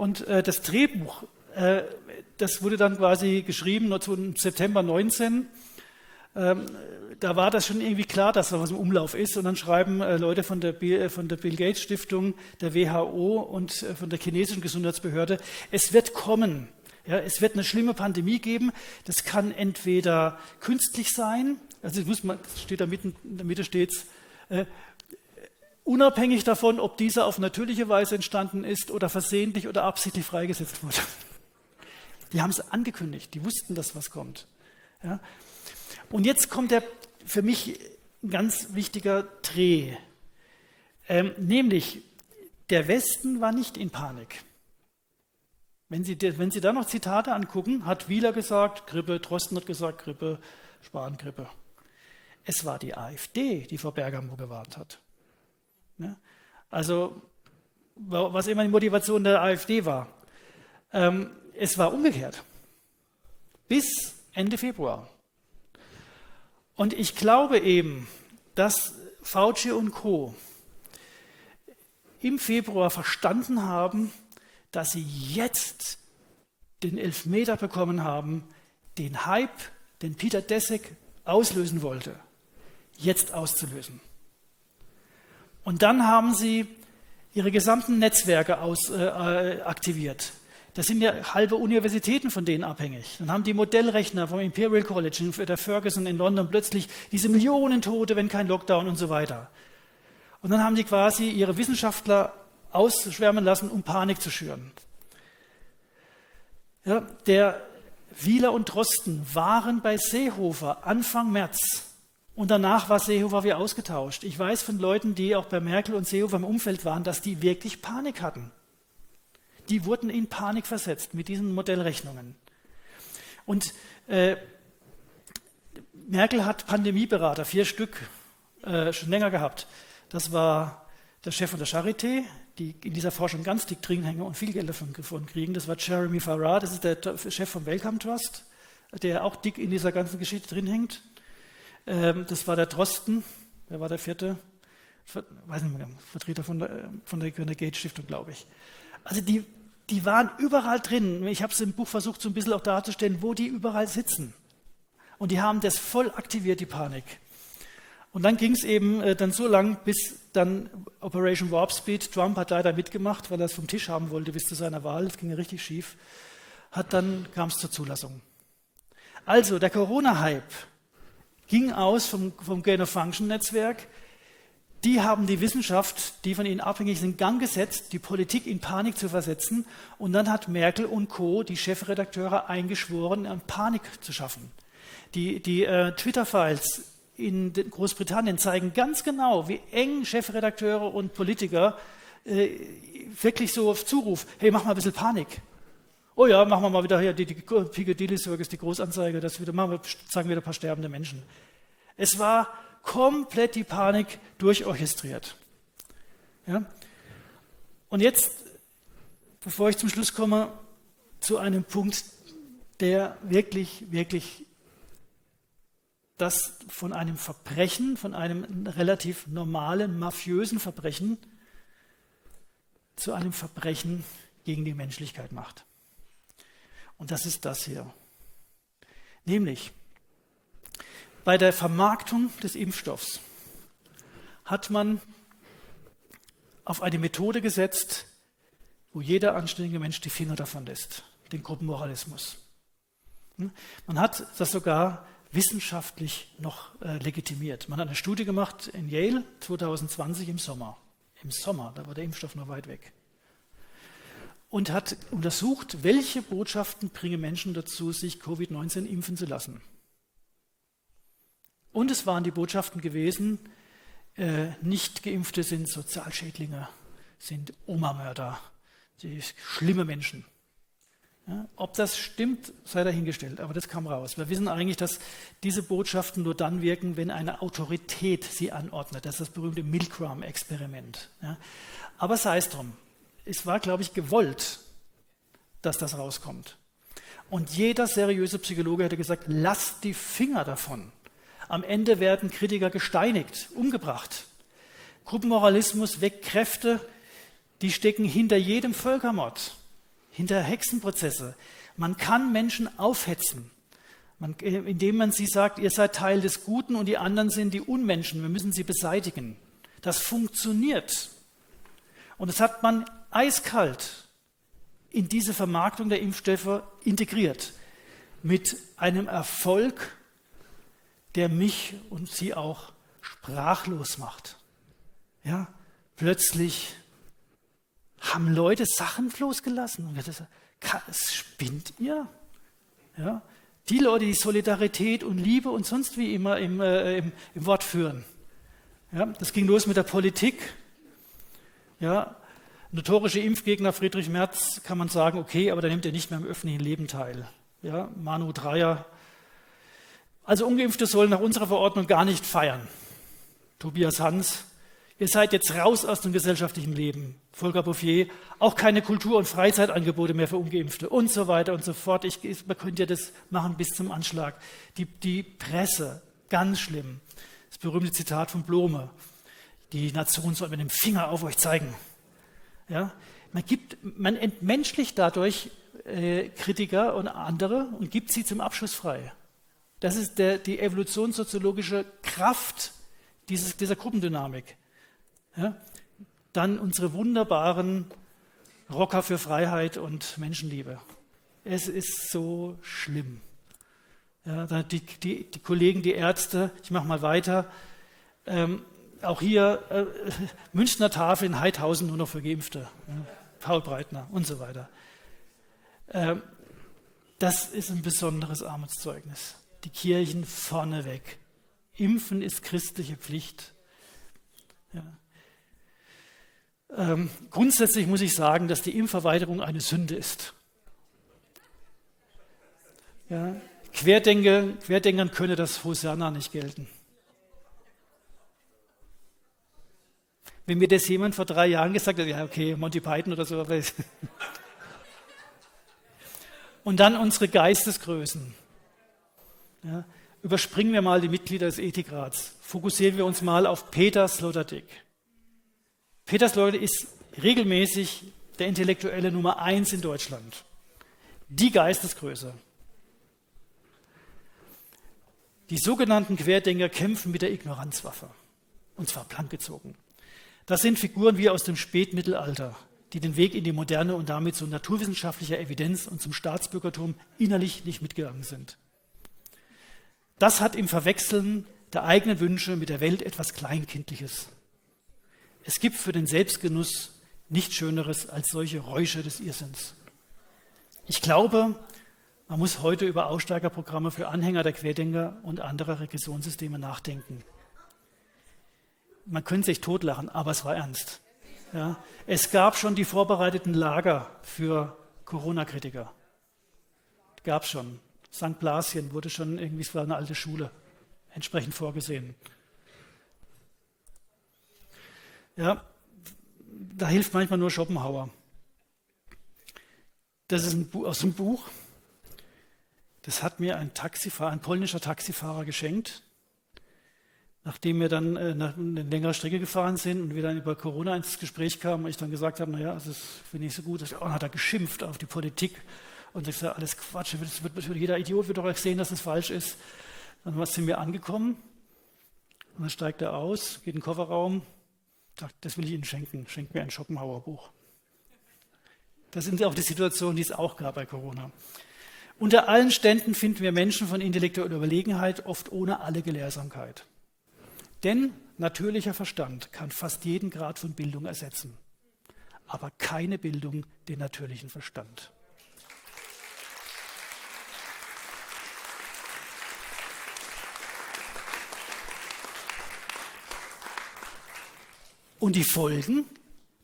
Und äh, das Drehbuch, äh, das wurde dann quasi geschrieben im September 19. Ähm, da war das schon irgendwie klar, dass da was im Umlauf ist. Und dann schreiben äh, Leute von der, Bill, äh, von der Bill Gates Stiftung, der WHO und äh, von der chinesischen Gesundheitsbehörde, es wird kommen. Ja, es wird eine schlimme Pandemie geben. Das kann entweder künstlich sein, also muss man, steht da mitten, in der Mitte steht äh, unabhängig davon, ob dieser auf natürliche Weise entstanden ist oder versehentlich oder absichtlich freigesetzt wurde. Die haben es angekündigt, die wussten, dass was kommt. Ja. Und jetzt kommt der für mich ein ganz wichtiger Dreh, ähm, nämlich der Westen war nicht in Panik. Wenn Sie, wenn Sie da noch Zitate angucken, hat Wieler gesagt, Grippe, Drosten hat gesagt, Grippe, Spahn, Grippe. Es war die AfD, die vor Bergamo gewarnt hat. Ja? Also, was immer die Motivation der AfD war. Ähm, es war umgekehrt. Bis Ende Februar. Und ich glaube eben, dass Fauci und Co. im Februar verstanden haben, dass sie jetzt den Elfmeter bekommen haben, den Hype, den Peter Dessek auslösen wollte, jetzt auszulösen. Und dann haben sie ihre gesamten Netzwerke aus, äh, äh aktiviert. Das sind ja halbe Universitäten von denen abhängig. Dann haben die Modellrechner vom Imperial College, der Ferguson in London plötzlich diese Millionen Tote, wenn kein Lockdown und so weiter. Und dann haben die quasi ihre Wissenschaftler ausschwärmen lassen, um Panik zu schüren. Ja, der Wieler und Drosten waren bei Seehofer Anfang März und danach war Seehofer wie ausgetauscht. Ich weiß von Leuten, die auch bei Merkel und Seehofer im Umfeld waren, dass die wirklich Panik hatten. Die wurden in Panik versetzt mit diesen Modellrechnungen. Und äh, Merkel hat Pandemieberater, vier Stück, äh, schon länger gehabt. Das war der Chef von der Charité, die in dieser Forschung ganz dick drin hängen und viel Geld davon kriegen. Das war Jeremy Farrar, das ist der Chef vom Wellcome Trust, der auch dick in dieser ganzen Geschichte drin hängt. Ähm, das war der Drosten, wer war der vierte? Weiß nicht mehr, Vertreter von der, der, von der Gates Stiftung, glaube ich. Also die, die waren überall drin. Ich habe es im Buch versucht, so ein bisschen auch darzustellen, wo die überall sitzen. Und die haben das voll aktiviert, die Panik. Und dann ging es eben äh, dann so lang, bis dann Operation Warp Speed, Trump hat leider mitgemacht, weil er es vom Tisch haben wollte bis zu seiner Wahl, das ging ja richtig schief, hat dann kam es zur Zulassung. Also der Corona-Hype ging aus vom, vom Gain-of-Function-Netzwerk. Die haben die Wissenschaft, die von ihnen abhängig ist, in Gang gesetzt, die Politik in Panik zu versetzen. Und dann hat Merkel und Co., die Chefredakteure, eingeschworen, Panik zu schaffen. Die, die äh, Twitter-Files in Großbritannien zeigen ganz genau, wie eng Chefredakteure und Politiker äh, wirklich so auf Zuruf, hey, mach mal ein bisschen Panik. Oh ja, machen wir mal wieder hier die, die Piccadilly Circus, die Großanzeige, das wieder, machen wir, sagen wir ein paar sterbende Menschen. Es war komplett die Panik durchorchestriert. Ja? Und jetzt, bevor ich zum Schluss komme, zu einem Punkt, der wirklich, wirklich das von einem Verbrechen, von einem relativ normalen, mafiösen Verbrechen zu einem Verbrechen gegen die Menschlichkeit macht. Und das ist das hier. Nämlich, bei der Vermarktung des Impfstoffs hat man auf eine Methode gesetzt, wo jeder anständige Mensch die Finger davon lässt, den Gruppenmoralismus. Hm? Man hat das sogar wissenschaftlich noch äh, legitimiert. Man hat eine Studie gemacht in Yale 2020 im Sommer. Im Sommer, da war der Impfstoff noch weit weg. Und hat untersucht, welche Botschaften bringen Menschen dazu, sich Covid-19 impfen zu lassen. Und es waren die Botschaften gewesen, äh, nicht geimpfte sind Sozialschädlinge, sind Oma-Mörder, schlimme Menschen. Ja, ob das stimmt, sei dahingestellt, aber das kam raus. Wir wissen eigentlich, dass diese Botschaften nur dann wirken, wenn eine Autorität sie anordnet. Das ist das berühmte Milgram-Experiment. Ja. Aber sei es drum. Es war, glaube ich, gewollt, dass das rauskommt. Und jeder seriöse Psychologe hätte gesagt, lasst die Finger davon. Am Ende werden Kritiker gesteinigt, umgebracht. Gruppenmoralismus weckt Kräfte, die stecken hinter jedem Völkermord hinter Hexenprozesse. Man kann Menschen aufhetzen, man, indem man sie sagt, ihr seid Teil des Guten und die anderen sind die Unmenschen, wir müssen sie beseitigen. Das funktioniert. Und das hat man eiskalt in diese Vermarktung der Impfstoffe integriert. Mit einem Erfolg, der mich und Sie auch sprachlos macht. Ja, plötzlich haben Leute Sachen losgelassen. Und wir das, spinnt ihr? Ja, die Leute, die Solidarität und Liebe und sonst wie immer im, äh, im, im Wort führen. Ja, das ging los mit der Politik. Ja, Notorische Impfgegner Friedrich Merz kann man sagen, okay, aber da nimmt er nicht mehr am öffentlichen Leben teil. Ja, Manu Dreier. Also Ungeimpfte sollen nach unserer Verordnung gar nicht feiern. Tobias Hans, ihr seid jetzt raus aus dem gesellschaftlichen Leben. Volker Bouffier, auch keine Kultur- und Freizeitangebote mehr für Ungeimpfte und so weiter und so fort. Ich, man könnte ja das machen bis zum Anschlag. Die, die Presse, ganz schlimm. Das berühmte Zitat von Blome. Die Nation soll mit dem Finger auf euch zeigen. Ja? Man, gibt, man entmenschlicht dadurch äh, Kritiker und andere und gibt sie zum Abschluss frei. Das ist der, die evolutionssoziologische Kraft dieses, dieser Gruppendynamik. Ja? Dann unsere wunderbaren Rocker für Freiheit und Menschenliebe. Es ist so schlimm. Ja, die, die, die Kollegen, die Ärzte, ich mache mal weiter, ähm, auch hier äh, Münchner Tafel in Heidhausen nur noch für Geimpfte. Ja, Paul Breitner und so weiter. Ähm, das ist ein besonderes Armutszeugnis. Die Kirchen vorneweg. Impfen ist christliche Pflicht. Ja. Ähm, grundsätzlich muss ich sagen, dass die Impfverweigerung eine Sünde ist. Ja, Querdenker, Querdenkern könne das Hosanna nicht gelten. Wenn mir das jemand vor drei Jahren gesagt hat, ja, okay, Monty Python oder so. Und dann unsere Geistesgrößen. Ja, überspringen wir mal die Mitglieder des Ethikrats. Fokussieren wir uns mal auf Peter Sloterdijk. Peter Sloterdijk ist regelmäßig der Intellektuelle Nummer eins in Deutschland. Die Geistesgröße. Die sogenannten Querdenker kämpfen mit der Ignoranzwaffe. Und zwar plankgezogen. Das sind Figuren wie aus dem Spätmittelalter, die den Weg in die Moderne und damit zu naturwissenschaftlicher Evidenz und zum Staatsbürgertum innerlich nicht mitgegangen sind. Das hat im Verwechseln der eigenen Wünsche mit der Welt etwas Kleinkindliches. Es gibt für den Selbstgenuss nichts Schöneres als solche Räusche des Irrsinns. Ich glaube, man muss heute über Aussteigerprogramme für Anhänger der Querdenker und anderer Regressionssysteme nachdenken man könnte sich totlachen, aber es war ernst. Ja. Es gab schon die vorbereiteten Lager für Corona-Kritiker. Gab es schon. St. Blasien wurde schon irgendwie, es war eine alte Schule, entsprechend vorgesehen. Ja, da hilft manchmal nur Schopenhauer. Das ist ein aus einem Buch. Das hat mir ein Taxifahrer, ein polnischer Taxifahrer geschenkt. Nachdem wir dann äh, eine längere Strecke gefahren sind und wir dann über Corona ins Gespräch kamen und ich dann gesagt habe, naja, das finde ich so gut, dass, oh, hat er geschimpft auf die Politik und ich sage, alles Quatsch, das wird, wird, jeder Idiot wird doch sehen, dass es falsch ist. Dann sind wir angekommen und dann steigt er aus, geht in den Kofferraum, sagt, das will ich Ihnen schenken, schenkt mir ein Schopenhauer Buch. Das sind auch die Situationen, die es auch gab bei Corona. Unter allen Ständen finden wir Menschen von intellektueller Überlegenheit, oft ohne alle Gelehrsamkeit. Denn natürlicher Verstand kann fast jeden Grad von Bildung ersetzen, aber keine Bildung den natürlichen Verstand. Und die Folgen,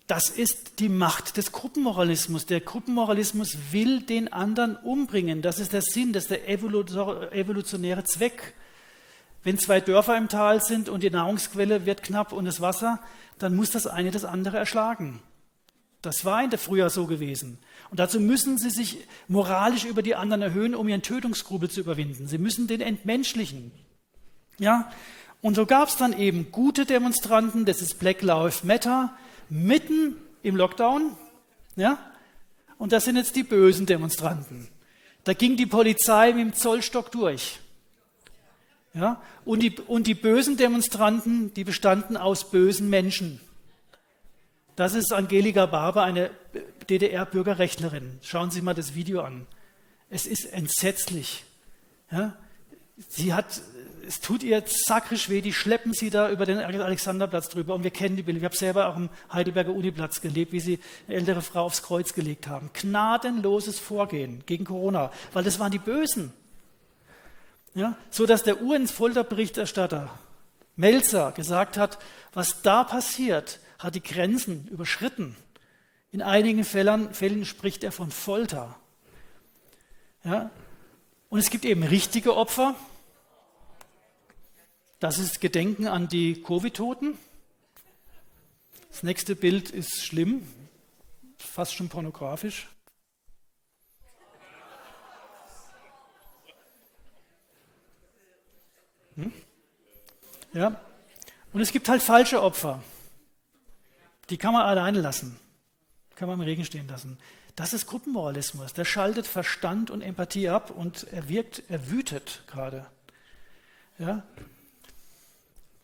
das ist die Macht des Gruppenmoralismus. Der Gruppenmoralismus will den anderen umbringen. Das ist der Sinn, das ist der evolutionäre Zweck. Wenn zwei Dörfer im Tal sind und die Nahrungsquelle wird knapp und das Wasser, dann muss das eine das andere erschlagen. Das war in der Frühjahr so gewesen. Und dazu müssen sie sich moralisch über die anderen erhöhen, um ihren Tötungsgrubel zu überwinden. Sie müssen den entmenschlichen. Ja? Und so gab es dann eben gute Demonstranten, das ist Black Lives Matter, mitten im Lockdown. Ja? und das sind jetzt die bösen Demonstranten. Da ging die Polizei mit dem Zollstock durch. Ja? Und, die, und die bösen Demonstranten, die bestanden aus bösen Menschen. Das ist Angelika Barber, eine DDR-Bürgerrechtlerin. Schauen Sie mal das Video an. Es ist entsetzlich. Ja? Sie hat, es tut ihr sakrisch weh, die schleppen sie da über den Alexanderplatz drüber und wir kennen die Bilder. Ich habe selber auch am Heidelberger Uniplatz gelebt, wie sie eine ältere Frau aufs Kreuz gelegt haben. Gnadenloses Vorgehen gegen Corona, weil das waren die Bösen. Ja? So dass der UN-Folterberichterstatter Melzer gesagt hat, was da passiert, hat die Grenzen überschritten. In einigen Fällen, Fällen spricht er von Folter. Ja? Und es gibt eben richtige Opfer. Das ist Gedenken an die Covid-Toten. Das nächste Bild ist schlimm, fast schon pornografisch. Hm? Ja. Und es gibt halt falsche Opfer. Die kann man alleine lassen. Kann man im Regen stehen lassen. Das ist Gruppenmoralismus. Der schaltet Verstand und Empathie ab und er wirkt, er wütet gerade. Ja?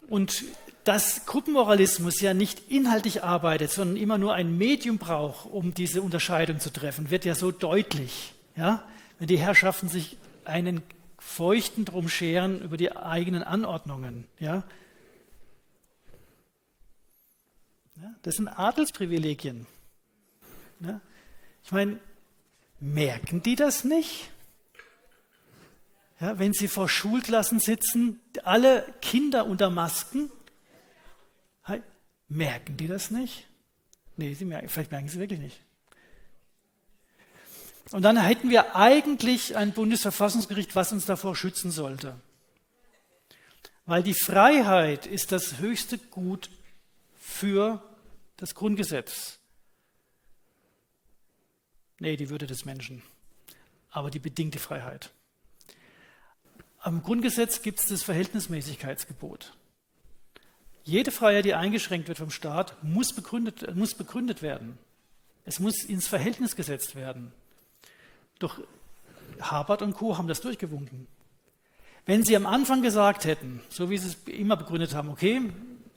Und dass Gruppenmoralismus ja nicht inhaltlich arbeitet, sondern immer nur ein Medium braucht, um diese Unterscheidung zu treffen, wird ja so deutlich. Ja? Wenn die Herrschaften sich einen feuchten drum scheren über die eigenen Anordnungen. Ja? Das sind Adelsprivilegien. Ja, ich meine, merken die das nicht? Ja, wenn sie vor Schulklassen sitzen, alle Kinder unter Masken, merken die das nicht? Nee, sie merken, vielleicht merken sie wirklich nicht. Und dann hätten wir eigentlich ein Bundesverfassungsgericht, was uns davor schützen sollte. Weil die Freiheit ist das höchste Gut für das Grundgesetz. Nee, die Würde des Menschen. Aber die bedingte Freiheit. Am Grundgesetz gibt es das Verhältnismäßigkeitsgebot. Jede Freiheit, die eingeschränkt wird vom Staat, muss begründet, muss begründet werden. Es muss ins Verhältnis gesetzt werden. Doch Habert und Co. haben das durchgewunken. Wenn sie am Anfang gesagt hätten, so wie sie es immer begründet haben, okay,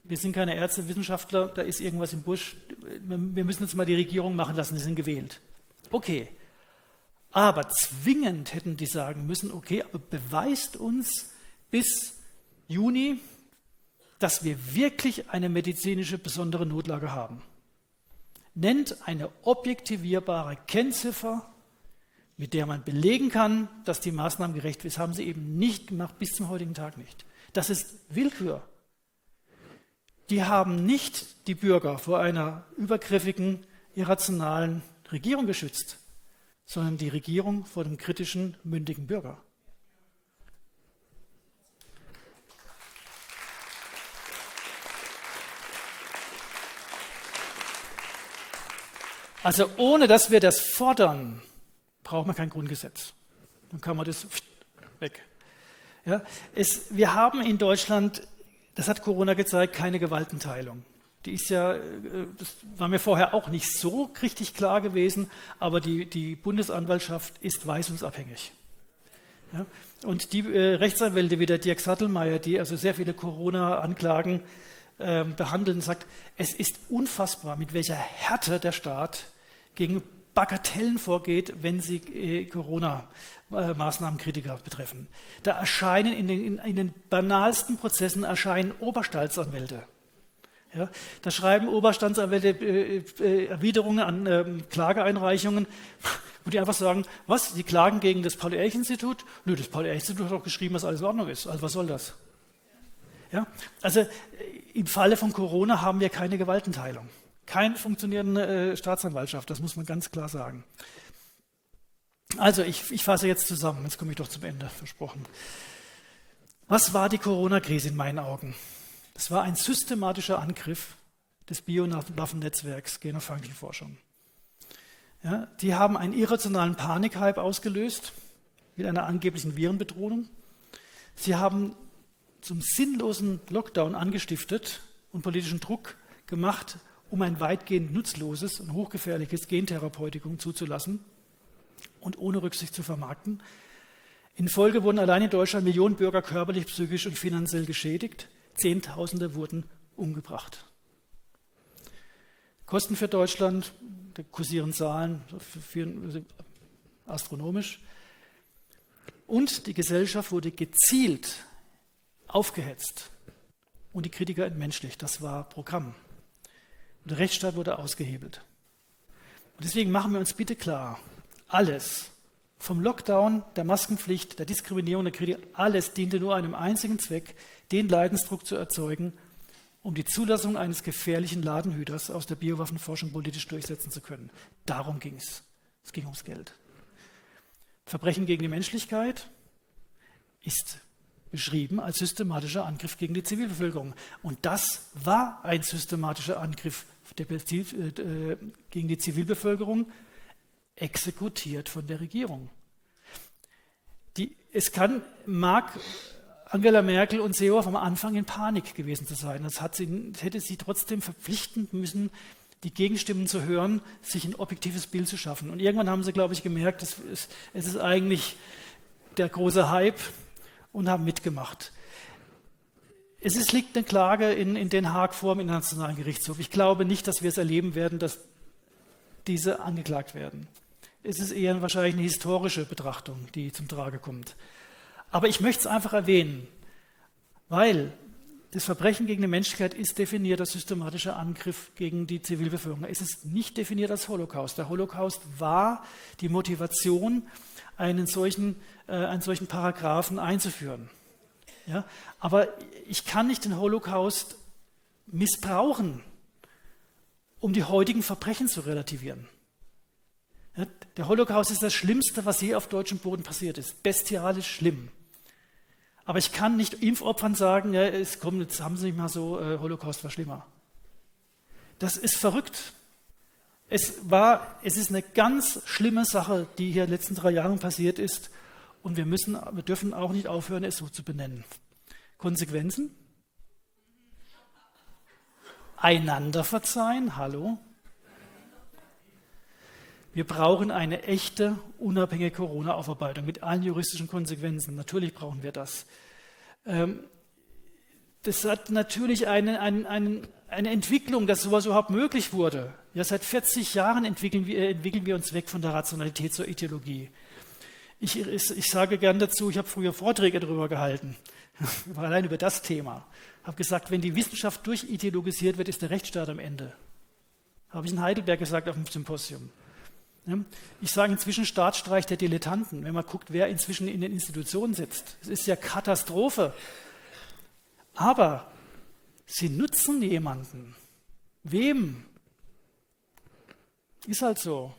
wir sind keine Ärzte, Wissenschaftler, da ist irgendwas im Busch, wir müssen jetzt mal die Regierung machen lassen, sie sind gewählt. Okay. Aber zwingend hätten die sagen müssen, okay, aber beweist uns bis Juni, dass wir wirklich eine medizinische besondere Notlage haben. Nennt eine objektivierbare Kennziffer, mit der man belegen kann, dass die Maßnahmen gerecht sind. Das haben sie eben nicht gemacht, bis zum heutigen Tag nicht. Das ist Willkür die haben nicht die Bürger vor einer übergriffigen, irrationalen Regierung geschützt, sondern die Regierung vor dem kritischen, mündigen Bürger. Also ohne dass wir das fordern, braucht man kein Grundgesetz. Dann kann man das weg. Ja, es, wir haben in Deutschland das hat Corona gezeigt, keine Gewaltenteilung. Die ist ja, äh, das war mir vorher auch nicht so richtig klar gewesen, aber die, die Bundesanwaltschaft ist weisungsabhängig. Ja? Und die äh, Rechtsanwälte wie der Dirk Sattelmeier, die also sehr viele Corona-Anklagen äh, behandeln, sagt, es ist unfassbar, mit welcher Härte der Staat gegen Bagatellen vorgeht, wenn sie äh, Corona-Maßnahmenkritiker betreffen. Da erscheinen in den, in, in den banalsten Prozessen erscheinen Oberstaatsanwälte. Ja, da schreiben Oberstandsanwälte äh, äh, Erwiderungen an ähm, Klageeinreichungen, wo die einfach sagen, was, die klagen gegen das Paul-Ehrlich-Institut? Nö, das Paul-Ehrlich-Institut hat doch geschrieben, dass alles in Ordnung ist. Also was soll das? Ja, also äh, im Falle von Corona haben wir keine Gewaltenteilung. Keine funktionierende äh, Staatsanwaltschaft, das muss man ganz klar sagen. Also, ich, ich fasse jetzt zusammen, jetzt komme ich doch zum Ende, versprochen. Was war die Corona-Krise in meinen Augen? Es war ein systematischer Angriff des Biowaffennetzwerks Genophankchenforschung. Ja, die haben einen irrationalen Panikhype ausgelöst mit einer angeblichen Virenbedrohung. Sie haben zum sinnlosen Lockdown angestiftet und politischen Druck gemacht, um ein weitgehend nutzloses und hochgefährliches Gentherapeutikum zuzulassen und ohne Rücksicht zu vermarkten. In Folge wurden allein in Deutschland Millionen Bürger körperlich, psychisch und finanziell geschädigt. Zehntausende wurden umgebracht. Kosten für Deutschland, da kursieren Zahlen, astronomisch. Und die Gesellschaft wurde gezielt aufgehetzt und die Kritiker entmenschlicht. Das war Programm. Und der Rechtsstaat wurde ausgehebelt. Und deswegen machen wir uns bitte klar, alles, vom Lockdown, der Maskenpflicht, der Diskriminierung, der Kritik, alles diente nur einem einzigen Zweck, den Leidensdruck zu erzeugen, um die Zulassung eines gefährlichen Ladenhüters aus der Biowaffenforschung politisch durchsetzen zu können. Darum ging es. Es ging ums Geld. Verbrechen gegen die Menschlichkeit ist beschrieben als systematischer Angriff gegen die Zivilbevölkerung. Und das war ein systematischer Angriff äh, gegen die Zivilbevölkerung, exekutiert von der Regierung. Die, es kann, mag Angela Merkel und Seehofer am Anfang in Panik gewesen zu sein. Das, sie, das hätte sie trotzdem verpflichten müssen, die Gegenstimmen zu hören, sich ein objektives Bild zu schaffen. Und irgendwann haben sie, glaube ich, gemerkt, es ist, es ist eigentlich der große Hype und haben mitgemacht. Es ist, liegt eine Klage in, in Den Haag vor dem Internationalen Gerichtshof. Ich glaube nicht, dass wir es erleben werden, dass diese angeklagt werden. Es ist eher wahrscheinlich eine historische Betrachtung, die zum Trage kommt. Aber ich möchte es einfach erwähnen, weil das Verbrechen gegen die Menschlichkeit ist definiert als systematischer Angriff gegen die Zivilbevölkerung. Es ist nicht definiert als Holocaust. Der Holocaust war die Motivation, einen solchen, äh, einen solchen Paragraphen einzuführen. Ja? Aber ich kann nicht den Holocaust missbrauchen, um die heutigen Verbrechen zu relativieren. Ja? Der Holocaust ist das Schlimmste, was je auf deutschem Boden passiert ist. Bestialisch schlimm. Aber ich kann nicht Impfopfern sagen, ja, es kommt, jetzt haben sie nicht mal so, äh, Holocaust war schlimmer. Das ist verrückt. Es war, es ist eine ganz schlimme Sache, die hier in den letzten drei Jahren passiert ist. Und wir müssen, wir dürfen auch nicht aufhören, es so zu benennen. Konsequenzen? Einander verzeihen, hallo. Wir brauchen eine echte, unabhängige Corona-Aufarbeitung mit allen juristischen Konsequenzen. Natürlich brauchen wir das. Ähm, das hat natürlich eine, eine, eine, Entwicklung, dass sowas überhaupt möglich wurde. Ja, seit 40 Jahren entwickeln wir, entwickeln wir uns weg von der Rationalität zur Ideologie. Ich, ich, ich sage gern dazu, ich habe früher Vorträge darüber gehalten, allein über das Thema. Ich habe gesagt, wenn die Wissenschaft durchideologisiert wird, ist der Rechtsstaat am Ende. Habe ich in Heidelberg gesagt auf dem Symposium. Ich sage inzwischen Staatsstreich der Dilettanten, wenn man guckt, wer inzwischen in den Institutionen sitzt. Es ist ja Katastrophe. Aber sie nutzen jemanden. Wem? Ist halt so.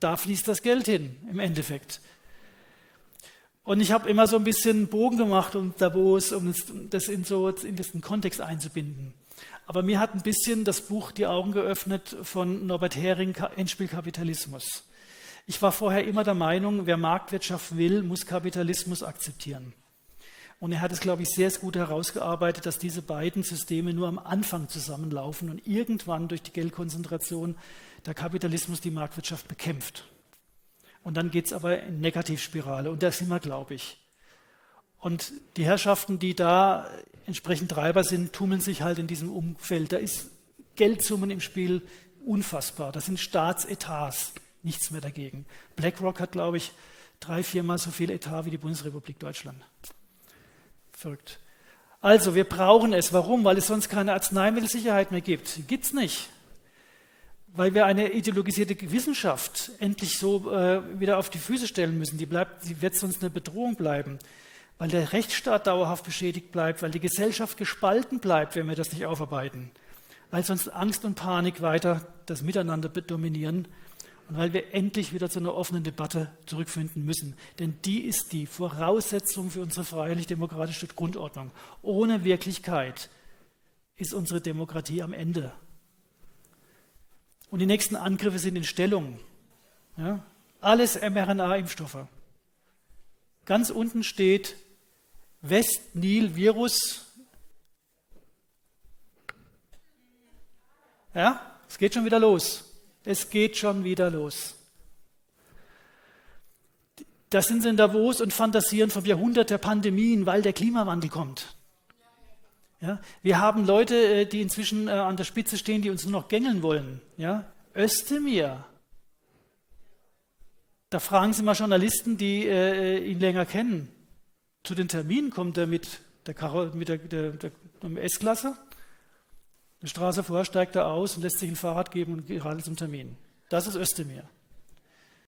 Da fließt das Geld hin, im Endeffekt. Und ich habe immer so ein bisschen Bogen gemacht um Davos, um das in so in diesen Kontext einzubinden. Aber mir hat ein bisschen das Buch die Augen geöffnet von Norbert Hering, Endspielkapitalismus. Ich war vorher immer der Meinung, wer Marktwirtschaft will, muss Kapitalismus akzeptieren. Und er hat es, glaube ich, sehr, sehr gut herausgearbeitet, dass diese beiden Systeme nur am Anfang zusammenlaufen und irgendwann durch die Geldkonzentration der Kapitalismus die Marktwirtschaft bekämpft. Und dann geht es aber in Negativspirale. Und da sind wir, glaube ich. Und die Herrschaften, die da entsprechend Treiber sind, tummeln sich halt in diesem Umfeld. Da ist Geldsummen im Spiel unfassbar. Das sind Staatsetats, nichts mehr dagegen. BlackRock hat, glaube ich, drei, viermal so viel Etat wie die Bundesrepublik Deutschland. Verrückt. Also, wir brauchen es. Warum? Weil es sonst keine Arzneimittelsicherheit mehr gibt. Gibt es nicht. Weil wir eine ideologisierte Wissenschaft endlich so äh, wieder auf die Füße stellen müssen. Die, bleibt, die wird sonst eine Bedrohung bleiben weil der Rechtsstaat dauerhaft beschädigt bleibt, weil die Gesellschaft gespalten bleibt, wenn wir das nicht aufarbeiten, weil sonst Angst und Panik weiter das Miteinander dominieren und weil wir endlich wieder zu einer offenen Debatte zurückfinden müssen. Denn die ist die Voraussetzung für unsere freiheitlich-demokratische Grundordnung. Ohne Wirklichkeit ist unsere Demokratie am Ende. Und die nächsten Angriffe sind in Stellung. Ja? Alles mRNA-Impfstoffe. Ganz unten steht West-Nil-Virus. Ja? es geht schon wieder los. Es geht schon wieder los. Da sind sie in Davos und fantasieren vom Jahrhundert der Pandemien, weil der Klimawandel kommt. Ja, wir haben Leute, äh, die inzwischen äh, an der Spitze stehen, die uns nur noch gängeln wollen. Ja, Özdemir. Da fragen Sie mal Journalisten, die äh, ihn länger kennen. Zu den Terminen kommt er mit der, Karo, der, der, der S-Klasse. Die Straße vor steigt er aus und lässt sich ein Fahrrad geben und geht gerade zum Termin. Das ist Özdemir.